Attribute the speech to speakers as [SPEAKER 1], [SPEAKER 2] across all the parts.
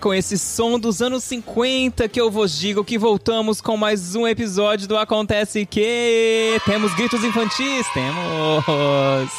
[SPEAKER 1] com esse som dos anos 50 que eu vos digo que voltamos com mais um episódio do Acontece Que. Temos gritos infantis? Temos!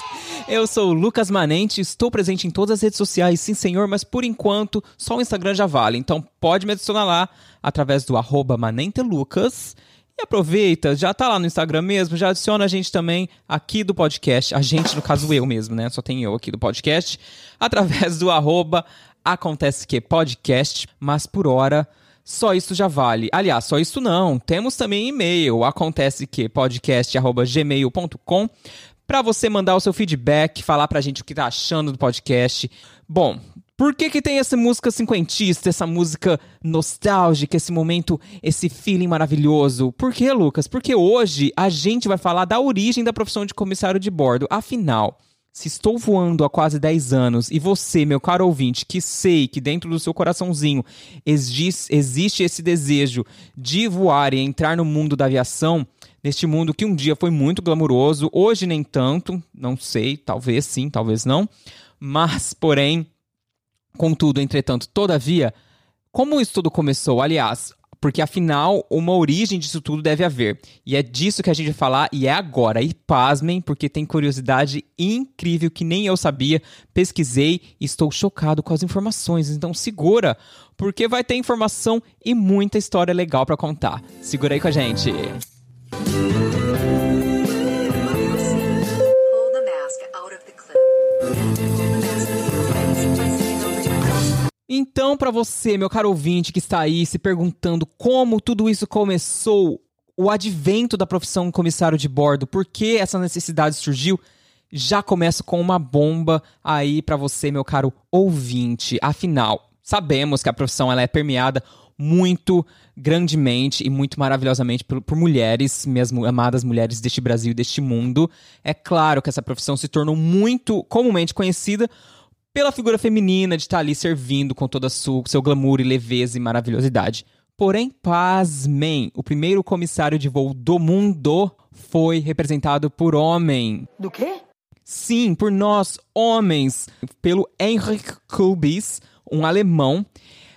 [SPEAKER 1] Eu sou o Lucas Manente, estou presente em todas as redes sociais, sim senhor, mas por enquanto só o Instagram já vale, então pode me adicionar lá através do arroba manentelucas. E aproveita, já tá lá no Instagram mesmo, já adiciona a gente também aqui do podcast, a gente, no caso eu mesmo, né? Só tem eu aqui do podcast, através do arroba Acontece Que Podcast, mas por hora só isso já vale. Aliás, só isso não. Temos também e-mail, acontece que podcast@gmail.com para você mandar o seu feedback, falar pra gente o que tá achando do podcast. Bom, por que que tem essa música cinquentista, essa música nostálgica, esse momento, esse feeling maravilhoso? Por que, Lucas? Porque hoje a gente vai falar da origem da profissão de comissário de bordo. Afinal, se estou voando há quase 10 anos e você, meu caro ouvinte, que sei que dentro do seu coraçãozinho existe esse desejo de voar e entrar no mundo da aviação, neste mundo que um dia foi muito glamuroso, hoje nem tanto, não sei, talvez sim, talvez não, mas, porém, contudo, entretanto, todavia, como isso tudo começou? Aliás, porque afinal, uma origem disso tudo deve haver. E é disso que a gente vai falar e é agora. E pasmem, porque tem curiosidade incrível que nem eu sabia. Pesquisei e estou chocado com as informações. Então segura, porque vai ter informação e muita história legal para contar. Segura aí com a gente. Então, para você, meu caro ouvinte que está aí se perguntando como tudo isso começou, o advento da profissão comissário de bordo, por que essa necessidade surgiu, já começo com uma bomba aí para você, meu caro ouvinte. Afinal, sabemos que a profissão ela é permeada muito grandemente e muito maravilhosamente por, por, mulheres, minhas amadas mulheres deste Brasil e deste mundo. É claro que essa profissão se tornou muito comumente conhecida pela figura feminina de estar ali servindo com toda o seu glamour e leveza e maravilhosidade. Porém, pasmem, o primeiro comissário de voo do mundo foi representado por homem.
[SPEAKER 2] Do quê?
[SPEAKER 1] Sim, por nós, homens, pelo Heinrich Kubis, um alemão,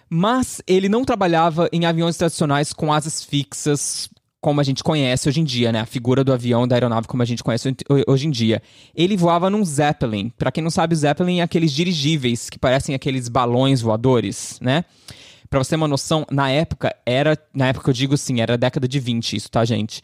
[SPEAKER 1] mas ele não trabalhava em aviões tradicionais com asas fixas, como a gente conhece hoje em dia, né? A figura do avião, da aeronave como a gente conhece hoje em dia. Ele voava num Zeppelin. Para quem não sabe, o Zeppelin é aqueles dirigíveis que parecem aqueles balões voadores, né? Pra você ter uma noção, na época, era. Na época eu digo assim, era década de 20, isso, tá, gente?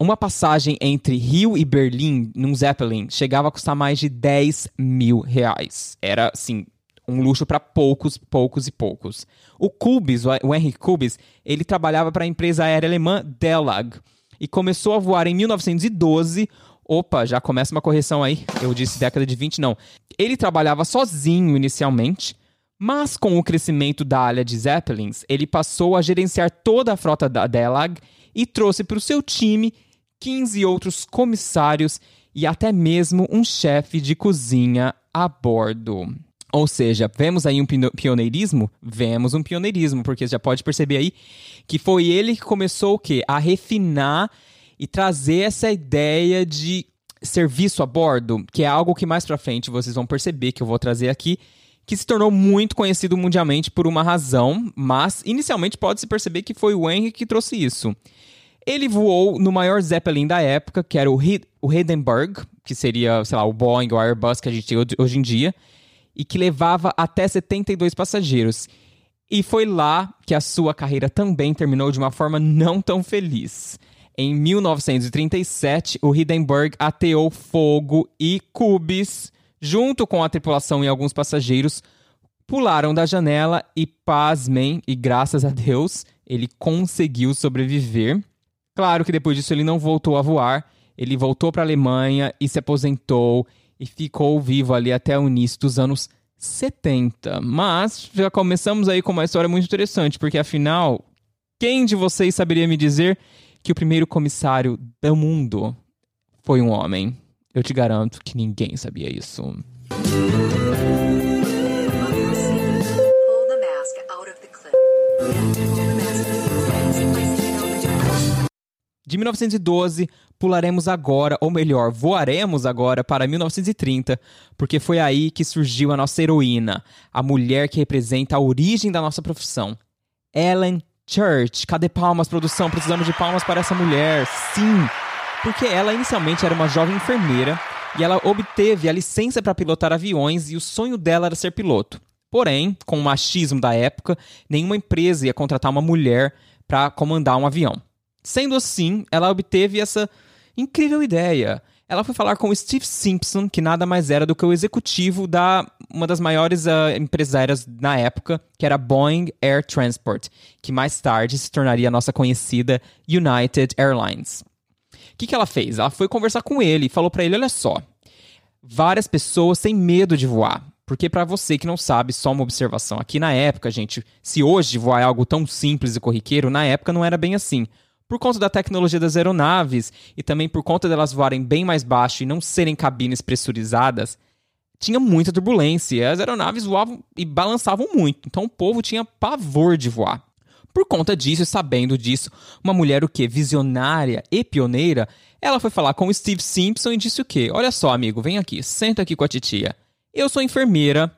[SPEAKER 1] Uma passagem entre Rio e Berlim num Zeppelin chegava a custar mais de 10 mil reais. Era, assim, um luxo para poucos, poucos e poucos. O Kubis, o Henry Kubis, ele trabalhava para a empresa aérea alemã Delag e começou a voar em 1912. Opa, já começa uma correção aí. Eu disse década de 20, não. Ele trabalhava sozinho inicialmente, mas com o crescimento da área de Zeppelins, ele passou a gerenciar toda a frota da Delag e trouxe para o seu time 15 outros comissários e até mesmo um chefe de cozinha a bordo. Ou seja, vemos aí um pioneirismo? Vemos um pioneirismo, porque já pode perceber aí que foi ele que começou o quê? A refinar e trazer essa ideia de serviço a bordo, que é algo que mais para frente vocês vão perceber que eu vou trazer aqui, que se tornou muito conhecido mundialmente por uma razão, mas inicialmente pode-se perceber que foi o Henry que trouxe isso. Ele voou no maior Zeppelin da época, que era o, o Hindenburg, que seria, sei lá, o Boeing ou Airbus que a gente tem hoje em dia, e que levava até 72 passageiros. E foi lá que a sua carreira também terminou de uma forma não tão feliz. Em 1937, o Hindenburg ateou fogo e Cubis, junto com a tripulação e alguns passageiros, pularam da janela e, pasmem, e graças a Deus, ele conseguiu sobreviver. Claro que depois disso ele não voltou a voar, ele voltou para a Alemanha e se aposentou e ficou vivo ali até o início dos anos 70. Mas já começamos aí com uma história muito interessante, porque afinal, quem de vocês saberia me dizer que o primeiro comissário do mundo foi um homem? Eu te garanto que ninguém sabia isso. De 1912, pularemos agora, ou melhor, voaremos agora para 1930, porque foi aí que surgiu a nossa heroína, a mulher que representa a origem da nossa profissão. Ellen Church. Cadê palmas, produção? Precisamos de palmas para essa mulher. Sim! Porque ela inicialmente era uma jovem enfermeira e ela obteve a licença para pilotar aviões e o sonho dela era ser piloto. Porém, com o machismo da época, nenhuma empresa ia contratar uma mulher para comandar um avião. Sendo assim, ela obteve essa incrível ideia. Ela foi falar com o Steve Simpson, que nada mais era do que o executivo da uma das maiores uh, empresas aéreas na época, que era Boeing Air Transport, que mais tarde se tornaria a nossa conhecida United Airlines. O que, que ela fez? Ela foi conversar com ele e falou para ele: olha só, várias pessoas têm medo de voar. Porque para você que não sabe, só uma observação. Aqui na época, gente, se hoje voar é algo tão simples e corriqueiro, na época não era bem assim. Por conta da tecnologia das aeronaves e também por conta delas voarem bem mais baixo e não serem cabines pressurizadas, tinha muita turbulência. As aeronaves voavam e balançavam muito. Então o povo tinha pavor de voar. Por conta disso sabendo disso, uma mulher o que visionária e pioneira, ela foi falar com o Steve Simpson e disse o quê? Olha só, amigo, vem aqui, senta aqui com a titia. Eu sou enfermeira,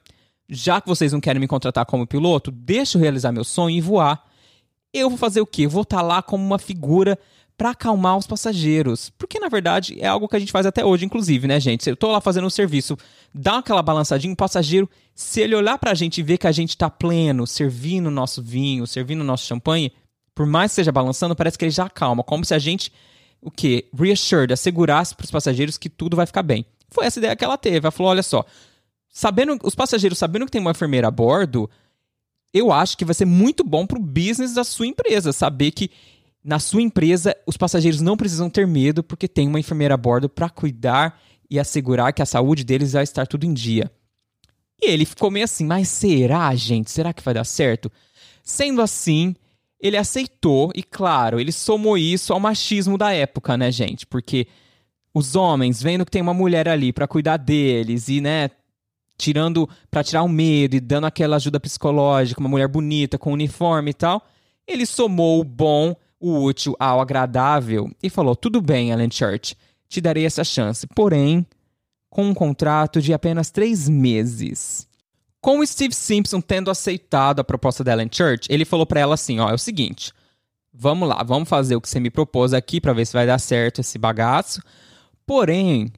[SPEAKER 1] já que vocês não querem me contratar como piloto, deixa eu realizar meu sonho e voar. Eu vou fazer o quê? Vou estar tá lá como uma figura para acalmar os passageiros. Porque, na verdade, é algo que a gente faz até hoje, inclusive, né, gente? Eu tô lá fazendo um serviço, dá aquela balançadinha, o passageiro, se ele olhar pra gente e ver que a gente tá pleno, servindo o nosso vinho, servindo o nosso champanhe, por mais que esteja balançando, parece que ele já acalma. Como se a gente, o quê? Reassured, assegurasse pros passageiros que tudo vai ficar bem. Foi essa ideia que ela teve. Ela falou: olha só, sabendo, os passageiros sabendo que tem uma enfermeira a bordo, eu acho que vai ser muito bom pro business da sua empresa, saber que na sua empresa, os passageiros não precisam ter medo porque tem uma enfermeira a bordo para cuidar e assegurar que a saúde deles vai estar tudo em dia. E ele ficou meio assim, mas será, gente? Será que vai dar certo? Sendo assim, ele aceitou e, claro, ele somou isso ao machismo da época, né, gente? Porque os homens, vendo que tem uma mulher ali para cuidar deles e, né, tirando para tirar o medo e dando aquela ajuda psicológica, uma mulher bonita com uniforme e tal, ele somou o bom o útil ao agradável e falou: Tudo bem, Ellen Church, te darei essa chance, porém, com um contrato de apenas três meses. Com o Steve Simpson tendo aceitado a proposta da Ellen Church, ele falou para ela assim: Ó, é o seguinte, vamos lá, vamos fazer o que você me propôs aqui para ver se vai dar certo esse bagaço, porém.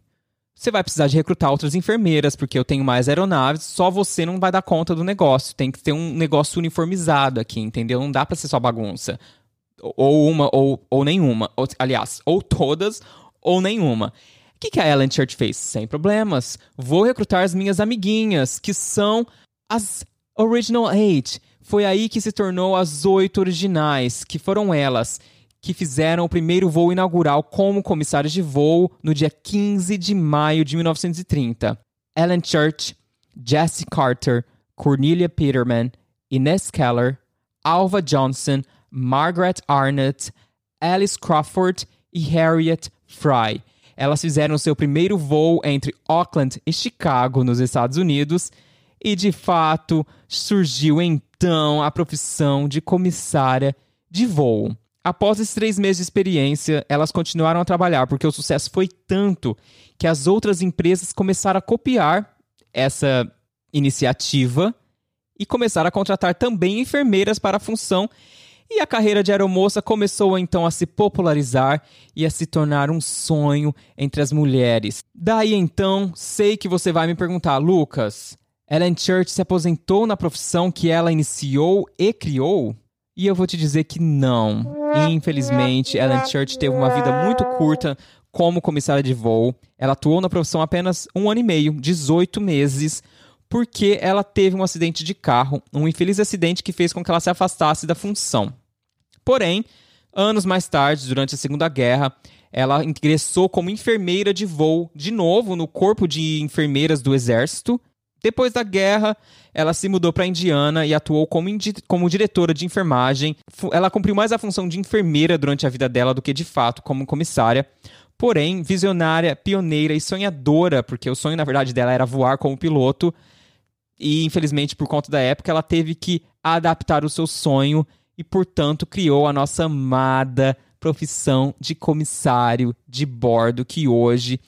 [SPEAKER 1] Você vai precisar de recrutar outras enfermeiras, porque eu tenho mais aeronaves, só você não vai dar conta do negócio. Tem que ter um negócio uniformizado aqui, entendeu? Não dá para ser só bagunça ou uma ou, ou nenhuma. Ou, aliás, ou todas ou nenhuma. O que, que a Ellen Church fez? Sem problemas. Vou recrutar as minhas amiguinhas, que são as Original Eight. Foi aí que se tornou as oito originais, que foram elas que fizeram o primeiro voo inaugural como comissários de voo no dia 15 de maio de 1930. Ellen Church, Jessie Carter, Cornelia Peterman, Ines Keller, Alva Johnson, Margaret Arnott, Alice Crawford e Harriet Fry. Elas fizeram seu primeiro voo entre Auckland e Chicago, nos Estados Unidos, e de fato surgiu então a profissão de comissária de voo. Após esses três meses de experiência, elas continuaram a trabalhar porque o sucesso foi tanto que as outras empresas começaram a copiar essa iniciativa e começaram a contratar também enfermeiras para a função e a carreira de aeromoça começou então a se popularizar e a se tornar um sonho entre as mulheres. Daí então, sei que você vai me perguntar, Lucas, Ellen Church se aposentou na profissão que ela iniciou e criou? E eu vou te dizer que não. Infelizmente, Ellen Church teve uma vida muito curta como comissária de voo. Ela atuou na profissão apenas um ano e meio, 18 meses, porque ela teve um acidente de carro, um infeliz acidente que fez com que ela se afastasse da função. Porém, anos mais tarde, durante a Segunda Guerra, ela ingressou como enfermeira de voo de novo no corpo de enfermeiras do exército. Depois da guerra, ela se mudou para Indiana e atuou como, como diretora de enfermagem. Ela cumpriu mais a função de enfermeira durante a vida dela do que de fato como comissária. Porém, visionária, pioneira e sonhadora, porque o sonho na verdade dela era voar como piloto, e infelizmente por conta da época ela teve que adaptar o seu sonho e portanto criou a nossa amada profissão de comissário de bordo que hoje,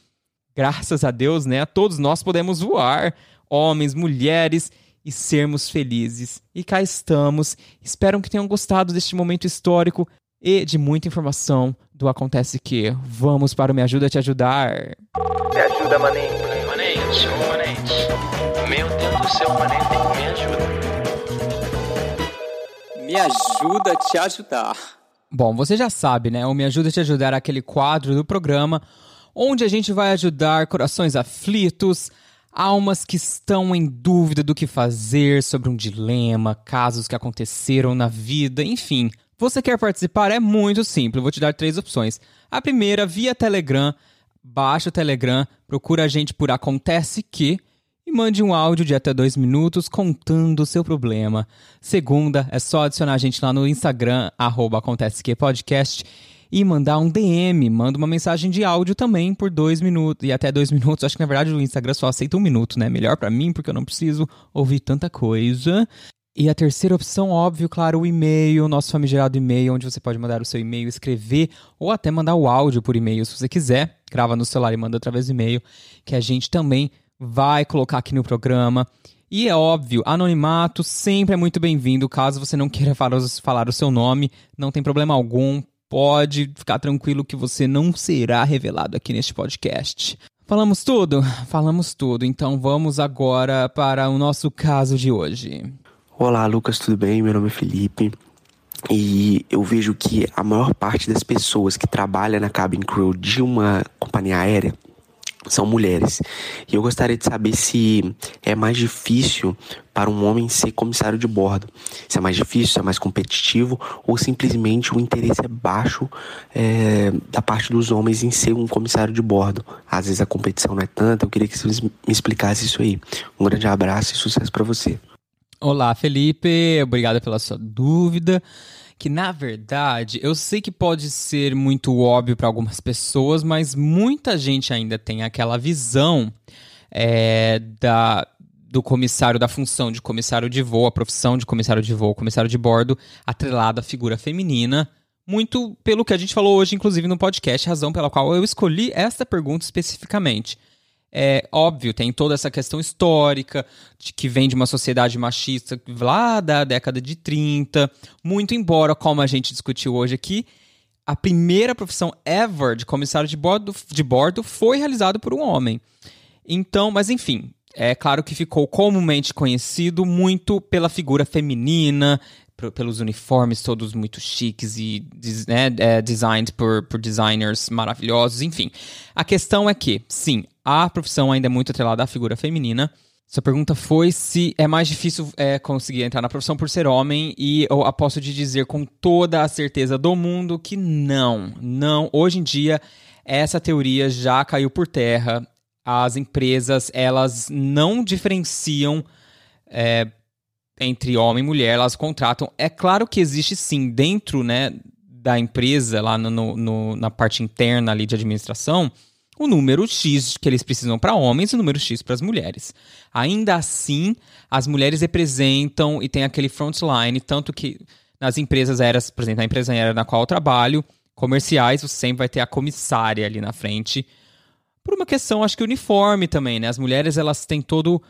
[SPEAKER 1] graças a Deus, né, todos nós podemos voar, homens, mulheres e sermos felizes. E cá estamos. Espero que tenham gostado deste momento histórico e de muita informação do Acontece Que. Vamos para o Me Ajuda a Te Ajudar.
[SPEAKER 2] Me ajuda, manente. Manente, manente. Meu Deus do céu, manente, me ajuda.
[SPEAKER 3] Me ajuda a te ajudar.
[SPEAKER 1] Bom, você já sabe, né? O Me Ajuda a Te Ajudar é aquele quadro do programa onde a gente vai ajudar corações aflitos, almas que estão em dúvida do que fazer sobre um dilema, casos que aconteceram na vida, enfim. Você quer participar? É muito simples. Vou te dar três opções. A primeira, via Telegram. Baixa o Telegram, procura a gente por Acontece Que e mande um áudio de até dois minutos contando o seu problema. Segunda, é só adicionar a gente lá no Instagram, arroba Acontece Que Podcast e mandar um DM. Manda uma mensagem de áudio também por dois minutos e até dois minutos. Acho que na verdade o Instagram só aceita um minuto, né? Melhor para mim porque eu não preciso ouvir tanta coisa. E a terceira opção, óbvio, claro, o e-mail, nosso famigerado e-mail, onde você pode mandar o seu e-mail, escrever ou até mandar o áudio por e-mail se você quiser. Grava no celular e manda através do e-mail, que a gente também vai colocar aqui no programa. E é óbvio, anonimato sempre é muito bem-vindo. Caso você não queira falar, falar o seu nome, não tem problema algum. Pode ficar tranquilo que você não será revelado aqui neste podcast. Falamos tudo? Falamos tudo. Então vamos agora para o nosso caso de hoje.
[SPEAKER 4] Olá, Lucas, tudo bem? Meu nome é Felipe. E eu vejo que a maior parte das pessoas que trabalham na cabin crew de uma companhia aérea são mulheres. E eu gostaria de saber se é mais difícil para um homem ser comissário de bordo. Se é mais difícil, se é mais competitivo, ou simplesmente o interesse é baixo é, da parte dos homens em ser um comissário de bordo. Às vezes a competição não é tanta. Eu queria que você me explicasse isso aí. Um grande abraço e sucesso para você.
[SPEAKER 1] Olá, Felipe. Obrigado pela sua dúvida que na verdade eu sei que pode ser muito óbvio para algumas pessoas, mas muita gente ainda tem aquela visão é, da, do comissário, da função de comissário de voo, a profissão de comissário de voo, comissário de bordo, atrelada à figura feminina. Muito pelo que a gente falou hoje, inclusive no podcast, razão pela qual eu escolhi esta pergunta especificamente. É óbvio, tem toda essa questão histórica, de que vem de uma sociedade machista lá da década de 30. Muito embora, como a gente discutiu hoje aqui, a primeira profissão ever de comissário de bordo, de bordo foi realizada por um homem. Então, mas enfim, é claro que ficou comumente conhecido muito pela figura feminina, pelos uniformes todos muito chiques e né, é, designed por, por designers maravilhosos, enfim. A questão é que, sim, a profissão ainda é muito atrelada à figura feminina. Sua pergunta foi se é mais difícil é, conseguir entrar na profissão por ser homem, e eu aposto de dizer com toda a certeza do mundo que não. Não. Hoje em dia, essa teoria já caiu por terra. As empresas, elas não diferenciam é, entre homem e mulher, elas contratam. É claro que existe sim, dentro né, da empresa, lá no, no, na parte interna ali de administração, o número X que eles precisam para homens e o número X para as mulheres. Ainda assim, as mulheres representam e tem aquele frontline, tanto que nas empresas aéreas, por exemplo, na empresa aérea na qual eu trabalho, comerciais, você sempre vai ter a comissária ali na frente. Por uma questão, acho que uniforme também, né? As mulheres, elas têm todo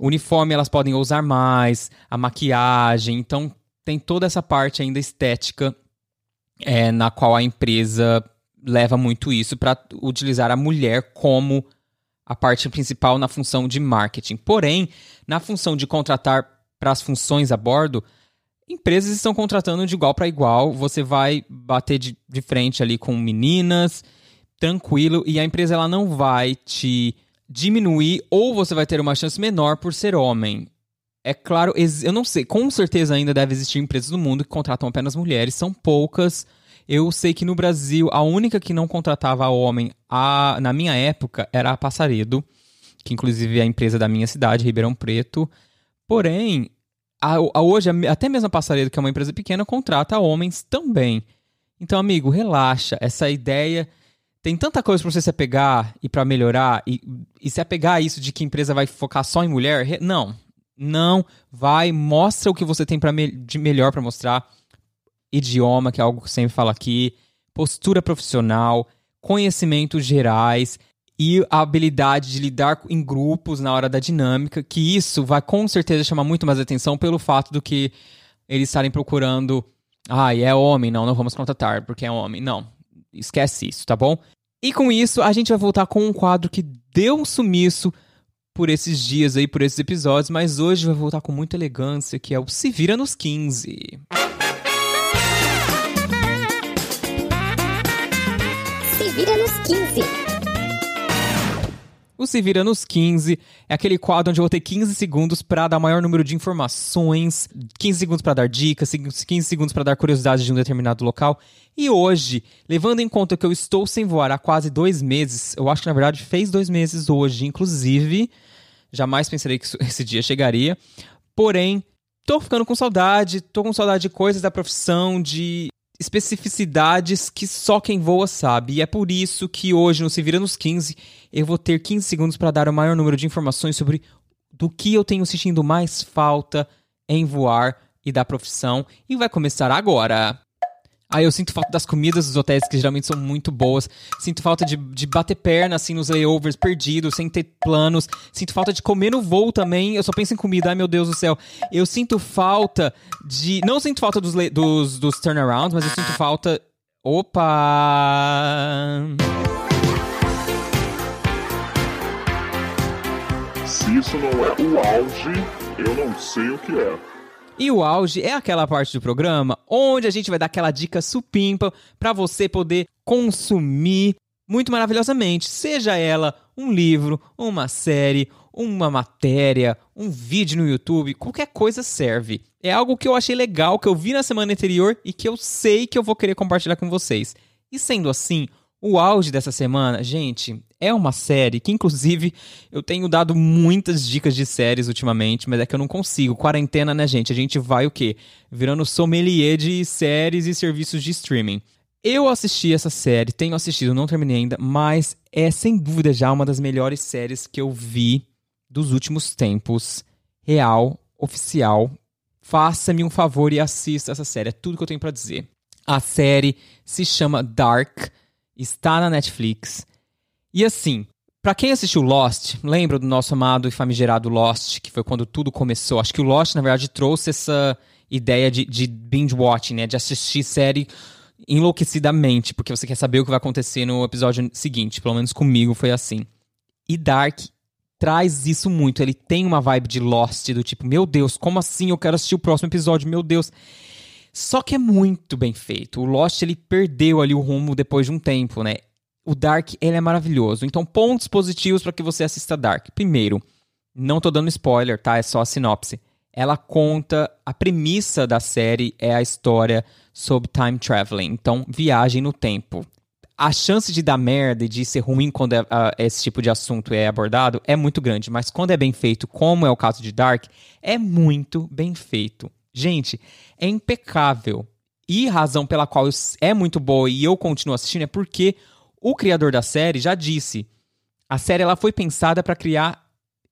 [SPEAKER 1] uniforme elas podem usar mais, a maquiagem, então tem toda essa parte ainda estética é, na qual a empresa leva muito isso para utilizar a mulher como a parte principal na função de marketing. Porém, na função de contratar para as funções a bordo, empresas estão contratando de igual para igual. Você vai bater de, de frente ali com meninas, tranquilo, e a empresa ela não vai te diminuir ou você vai ter uma chance menor por ser homem. É claro, eu não sei, com certeza ainda deve existir empresas no mundo que contratam apenas mulheres, são poucas. Eu sei que no Brasil a única que não contratava homem a, na minha época era a Passaredo, que inclusive é a empresa da minha cidade, Ribeirão Preto. Porém, a, a hoje, até mesmo a Passaredo, que é uma empresa pequena, contrata homens também. Então, amigo, relaxa. Essa ideia tem tanta coisa para você se apegar e para melhorar, e, e se apegar a isso de que a empresa vai focar só em mulher, não. Não, vai, mostra o que você tem pra me, de melhor para mostrar. Idioma, que é algo que eu sempre falo aqui. postura profissional, conhecimentos gerais e a habilidade de lidar em grupos na hora da dinâmica, que isso vai com certeza chamar muito mais atenção pelo fato do que eles estarem procurando, ah, é homem, não, não vamos contratar porque é homem. Não, esquece isso, tá bom? E com isso, a gente vai voltar com um quadro que deu um sumiço por esses dias aí, por esses episódios, mas hoje vai voltar com muita elegância, que é o Se Vira nos 15.
[SPEAKER 5] Se 15.
[SPEAKER 1] O Se Vira nos 15 é aquele quadro onde eu vou ter 15 segundos para dar o maior número de informações, 15 segundos para dar dicas, 15 segundos para dar curiosidades de um determinado local. E hoje, levando em conta que eu estou sem voar há quase dois meses, eu acho que na verdade fez dois meses hoje, inclusive, jamais pensaria que esse dia chegaria. Porém, tô ficando com saudade, tô com saudade de coisas da profissão, de especificidades que só quem voa sabe. E é por isso que hoje, no Se Vira nos 15, eu vou ter 15 segundos para dar o maior número de informações sobre do que eu tenho sentindo mais falta em voar e da profissão. E vai começar agora. Aí eu sinto falta das comidas dos hotéis, que geralmente são muito boas. Sinto falta de, de bater perna, assim, nos layovers perdidos, sem ter planos. Sinto falta de comer no voo também. Eu só penso em comida, ai meu Deus do céu. Eu sinto falta de. Não sinto falta dos, dos, dos turnarounds, mas eu sinto falta. Opa!
[SPEAKER 6] Se isso não é o auge, eu não sei o que é.
[SPEAKER 1] E o auge é aquela parte do programa onde a gente vai dar aquela dica supimpa para você poder consumir muito maravilhosamente, seja ela um livro, uma série, uma matéria, um vídeo no YouTube, qualquer coisa serve. É algo que eu achei legal, que eu vi na semana anterior e que eu sei que eu vou querer compartilhar com vocês. E sendo assim, o auge dessa semana, gente, é uma série que, inclusive, eu tenho dado muitas dicas de séries ultimamente, mas é que eu não consigo. Quarentena, né, gente? A gente vai o quê? Virando sommelier de séries e serviços de streaming. Eu assisti essa série, tenho assistido, não terminei ainda, mas é sem dúvida já uma das melhores séries que eu vi dos últimos tempos. Real, oficial. Faça-me um favor e assista essa série, é tudo que eu tenho para dizer. A série se chama Dark está na Netflix. E assim, para quem assistiu Lost, lembra do nosso amado e famigerado Lost, que foi quando tudo começou? Acho que o Lost, na verdade, trouxe essa ideia de, de binge-watching, né? De assistir série enlouquecidamente, porque você quer saber o que vai acontecer no episódio seguinte. Pelo menos comigo foi assim. E Dark traz isso muito. Ele tem uma vibe de Lost, do tipo, meu Deus, como assim eu quero assistir o próximo episódio? Meu Deus. Só que é muito bem feito. O Lost ele perdeu ali o rumo depois de um tempo, né? O Dark ele é maravilhoso. Então, pontos positivos para que você assista Dark. Primeiro, não tô dando spoiler, tá? É só a sinopse. Ela conta a premissa da série é a história sobre time traveling, então viagem no tempo. A chance de dar merda e de ser ruim quando é, uh, esse tipo de assunto é abordado é muito grande, mas quando é bem feito, como é o caso de Dark, é muito bem feito. Gente, é impecável. E razão pela qual é muito boa e eu continuo assistindo é porque o criador da série já disse. A série ela foi pensada para criar,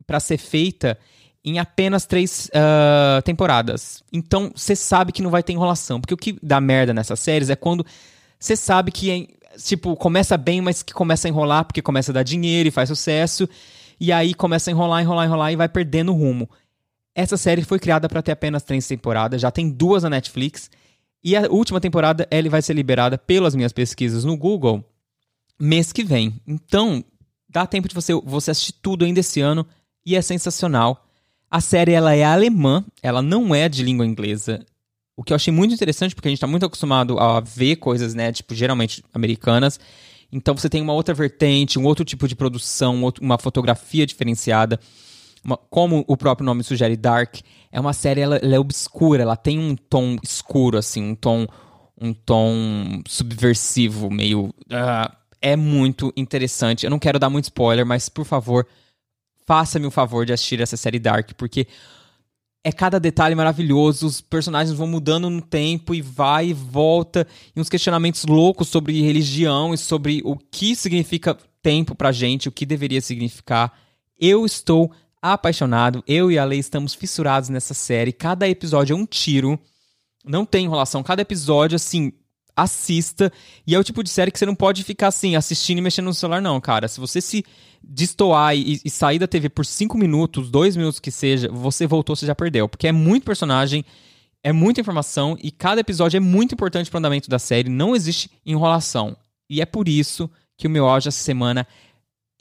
[SPEAKER 1] para ser feita em apenas três uh, temporadas. Então você sabe que não vai ter enrolação, porque o que dá merda nessas séries é quando você sabe que é, tipo começa bem, mas que começa a enrolar porque começa a dar dinheiro e faz sucesso e aí começa a enrolar, enrolar, enrolar e vai perdendo o rumo. Essa série foi criada para ter apenas três temporadas, já tem duas na Netflix. E a última temporada ele vai ser liberada pelas minhas pesquisas no Google mês que vem. Então, dá tempo de você, você assistir tudo ainda esse ano e é sensacional. A série ela é alemã, ela não é de língua inglesa. O que eu achei muito interessante, porque a gente está muito acostumado a ver coisas, né, tipo, geralmente americanas. Então você tem uma outra vertente, um outro tipo de produção, uma fotografia diferenciada uma, como o próprio nome sugere, Dark, é uma série, ela, ela, é obscura, ela tem um tom escuro, assim, um tom, um tom subversivo, meio... Uh, é muito interessante. Eu não quero dar muito spoiler, mas, por favor, faça-me o favor de assistir essa série Dark, porque é cada detalhe maravilhoso, os personagens vão mudando no tempo e vai e volta, e uns questionamentos loucos sobre religião e sobre o que significa tempo pra gente, o que deveria significar. Eu estou apaixonado. Eu e a Lei estamos fissurados nessa série. Cada episódio é um tiro. Não tem enrolação. Cada episódio, assim, assista. E é o tipo de série que você não pode ficar assim, assistindo e mexendo no celular, não, cara. Se você se destoar e, e sair da TV por 5 minutos, 2 minutos que seja, você voltou, você já perdeu. Porque é muito personagem, é muita informação e cada episódio é muito importante pro andamento da série. Não existe enrolação. E é por isso que o meu auge essa semana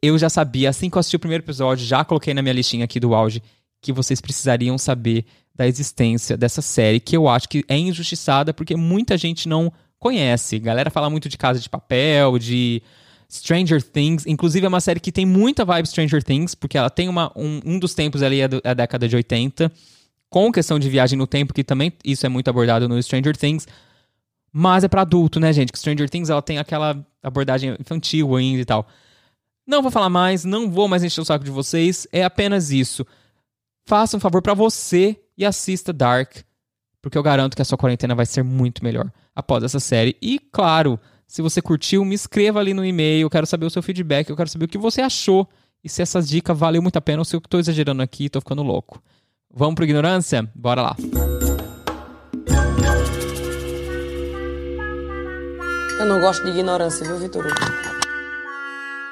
[SPEAKER 1] eu já sabia, assim que eu assisti o primeiro episódio, já coloquei na minha listinha aqui do auge, que vocês precisariam saber da existência dessa série, que eu acho que é injustiçada porque muita gente não conhece. galera fala muito de Casa de Papel, de Stranger Things. Inclusive, é uma série que tem muita vibe Stranger Things, porque ela tem uma, um, um dos tempos ali, é, é a década de 80, com questão de viagem no tempo, que também isso é muito abordado no Stranger Things. Mas é para adulto, né, gente? Que Stranger Things ela tem aquela abordagem infantil ainda e tal. Não vou falar mais, não vou mais encher o saco de vocês, é apenas isso. Faça um favor para você e assista Dark, porque eu garanto que a sua quarentena vai ser muito melhor após essa série. E, claro, se você curtiu, me escreva ali no e-mail, eu quero saber o seu feedback, eu quero saber o que você achou e se essa dica valeu muito a pena ou se eu tô exagerando aqui e tô ficando louco. Vamos pro ignorância? Bora lá.
[SPEAKER 7] Eu não gosto de ignorância, viu, Vitor?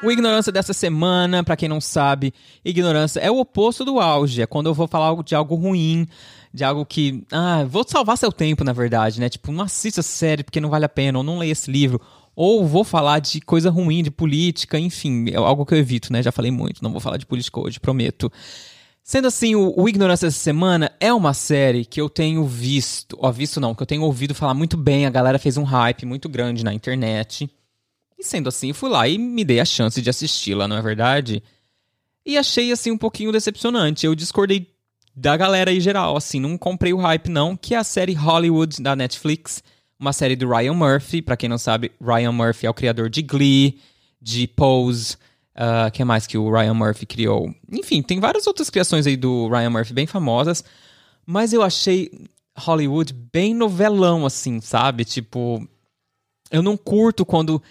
[SPEAKER 1] O ignorância dessa semana, para quem não sabe, ignorância é o oposto do auge. É quando eu vou falar de algo ruim, de algo que. Ah, vou salvar seu tempo, na verdade, né? Tipo, não assista série porque não vale a pena, ou não leia esse livro. Ou vou falar de coisa ruim, de política, enfim, é algo que eu evito, né? Já falei muito, não vou falar de política hoje, prometo. Sendo assim, o, o Ignorância dessa semana é uma série que eu tenho visto, ó, visto não, que eu tenho ouvido falar muito bem, a galera fez um hype muito grande na internet. E sendo assim, fui lá e me dei a chance de assisti-la, não é verdade? E achei assim um pouquinho decepcionante. Eu discordei da galera aí geral, assim, não comprei o hype não, que é a série Hollywood da Netflix, uma série do Ryan Murphy, para quem não sabe, Ryan Murphy é o criador de Glee, de Pose, uh, que mais que o Ryan Murphy criou? Enfim, tem várias outras criações aí do Ryan Murphy bem famosas, mas eu achei Hollywood bem novelão, assim, sabe? Tipo, eu não curto quando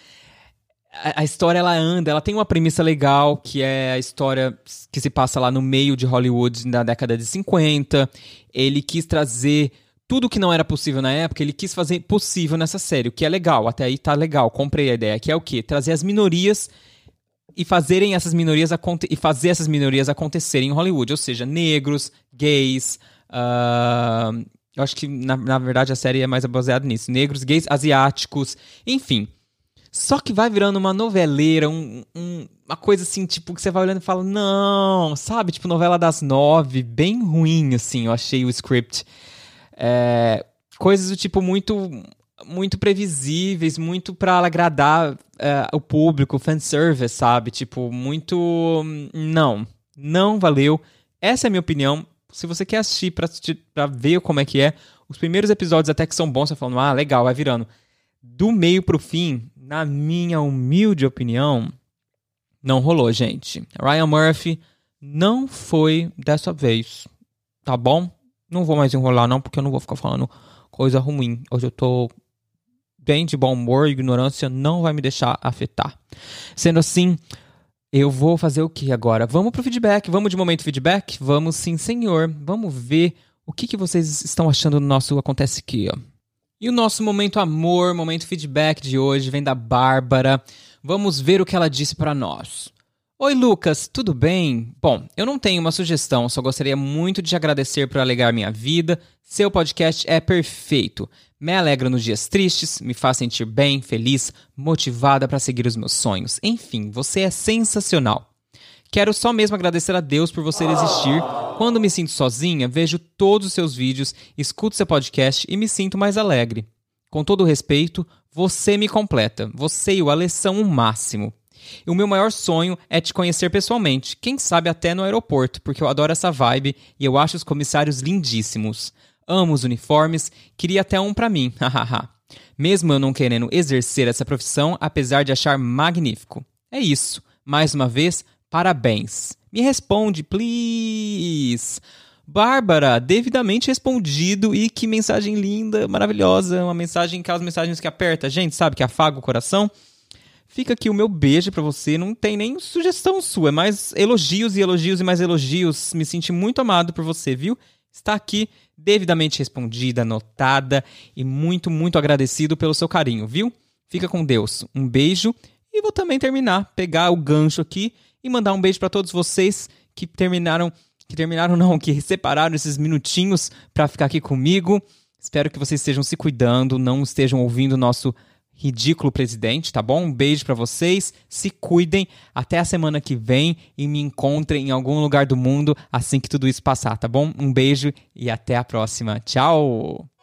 [SPEAKER 1] a, história ela anda, ela tem uma premissa legal, que é a história que se passa lá no meio de Hollywood na década de 50. Ele quis trazer tudo que não era possível na época, ele quis fazer possível nessa série, o que é legal, até aí tá legal, comprei a ideia, que é o quê? Trazer as minorias e fazerem essas minorias e fazer essas minorias acontecerem em Hollywood, ou seja, negros, gays, uh, eu acho que na, na verdade a série é mais baseada nisso, negros, gays, asiáticos, enfim, só que vai virando uma noveleira, um, um, uma coisa assim, tipo, que você vai olhando e fala, não, sabe? Tipo, novela das nove, bem ruim, assim, eu achei o script. É, coisas do tipo muito muito previsíveis, muito para agradar é, o público, fanservice, sabe? Tipo, muito. Não. Não valeu. Essa é a minha opinião. Se você quer assistir pra, pra ver como é que é, os primeiros episódios até que são bons, você falando, ah, legal, vai virando. Do meio pro fim, na minha humilde opinião, não rolou, gente. Ryan Murphy não foi dessa vez, tá bom? Não vou mais enrolar não, porque eu não vou ficar falando coisa ruim. Hoje eu tô bem de bom humor, ignorância não vai me deixar afetar. Sendo assim, eu vou fazer o que agora? Vamos pro feedback, vamos de momento feedback? Vamos sim, senhor. Vamos ver o que, que vocês estão achando do nosso Acontece Aqui, ó. E o nosso momento amor, momento feedback de hoje vem da Bárbara. Vamos ver o que ela disse para nós. Oi, Lucas, tudo bem? Bom, eu não tenho uma sugestão, só gostaria muito de agradecer por alegar minha vida. Seu podcast é perfeito. Me alegra nos dias tristes, me faz sentir bem, feliz, motivada para seguir os meus sonhos. Enfim, você é sensacional. Quero só mesmo agradecer a Deus por você existir. Quando me sinto sozinha, vejo todos os seus vídeos, escuto seu podcast e me sinto mais alegre. Com todo o respeito, você me completa. Você e o Ale são o máximo. E o meu maior sonho é te conhecer pessoalmente, quem sabe até no aeroporto, porque eu adoro essa vibe e eu acho os comissários lindíssimos. Amo os uniformes, queria até um para mim, hahaha. Mesmo eu não querendo exercer essa profissão, apesar de achar magnífico. É isso. Mais uma vez, Parabéns. Me responde, please. Bárbara, devidamente respondido e que mensagem linda, maravilhosa, uma mensagem, aquelas mensagens que aperta, gente, sabe, que afaga o coração. Fica aqui o meu beijo para você, não tem nem sugestão sua, é mais elogios e elogios e mais elogios. Me senti muito amado por você, viu? está aqui devidamente respondida, anotada e muito, muito agradecido pelo seu carinho, viu? Fica com Deus. Um beijo e vou também terminar, pegar o gancho aqui e mandar um beijo para todos vocês que terminaram, que terminaram não, que separaram esses minutinhos para ficar aqui comigo. Espero que vocês estejam se cuidando, não estejam ouvindo o nosso ridículo presidente, tá bom? Um beijo para vocês, se cuidem, até a semana que vem e me encontrem em algum lugar do mundo assim que tudo isso passar, tá bom? Um beijo e até a próxima. Tchau!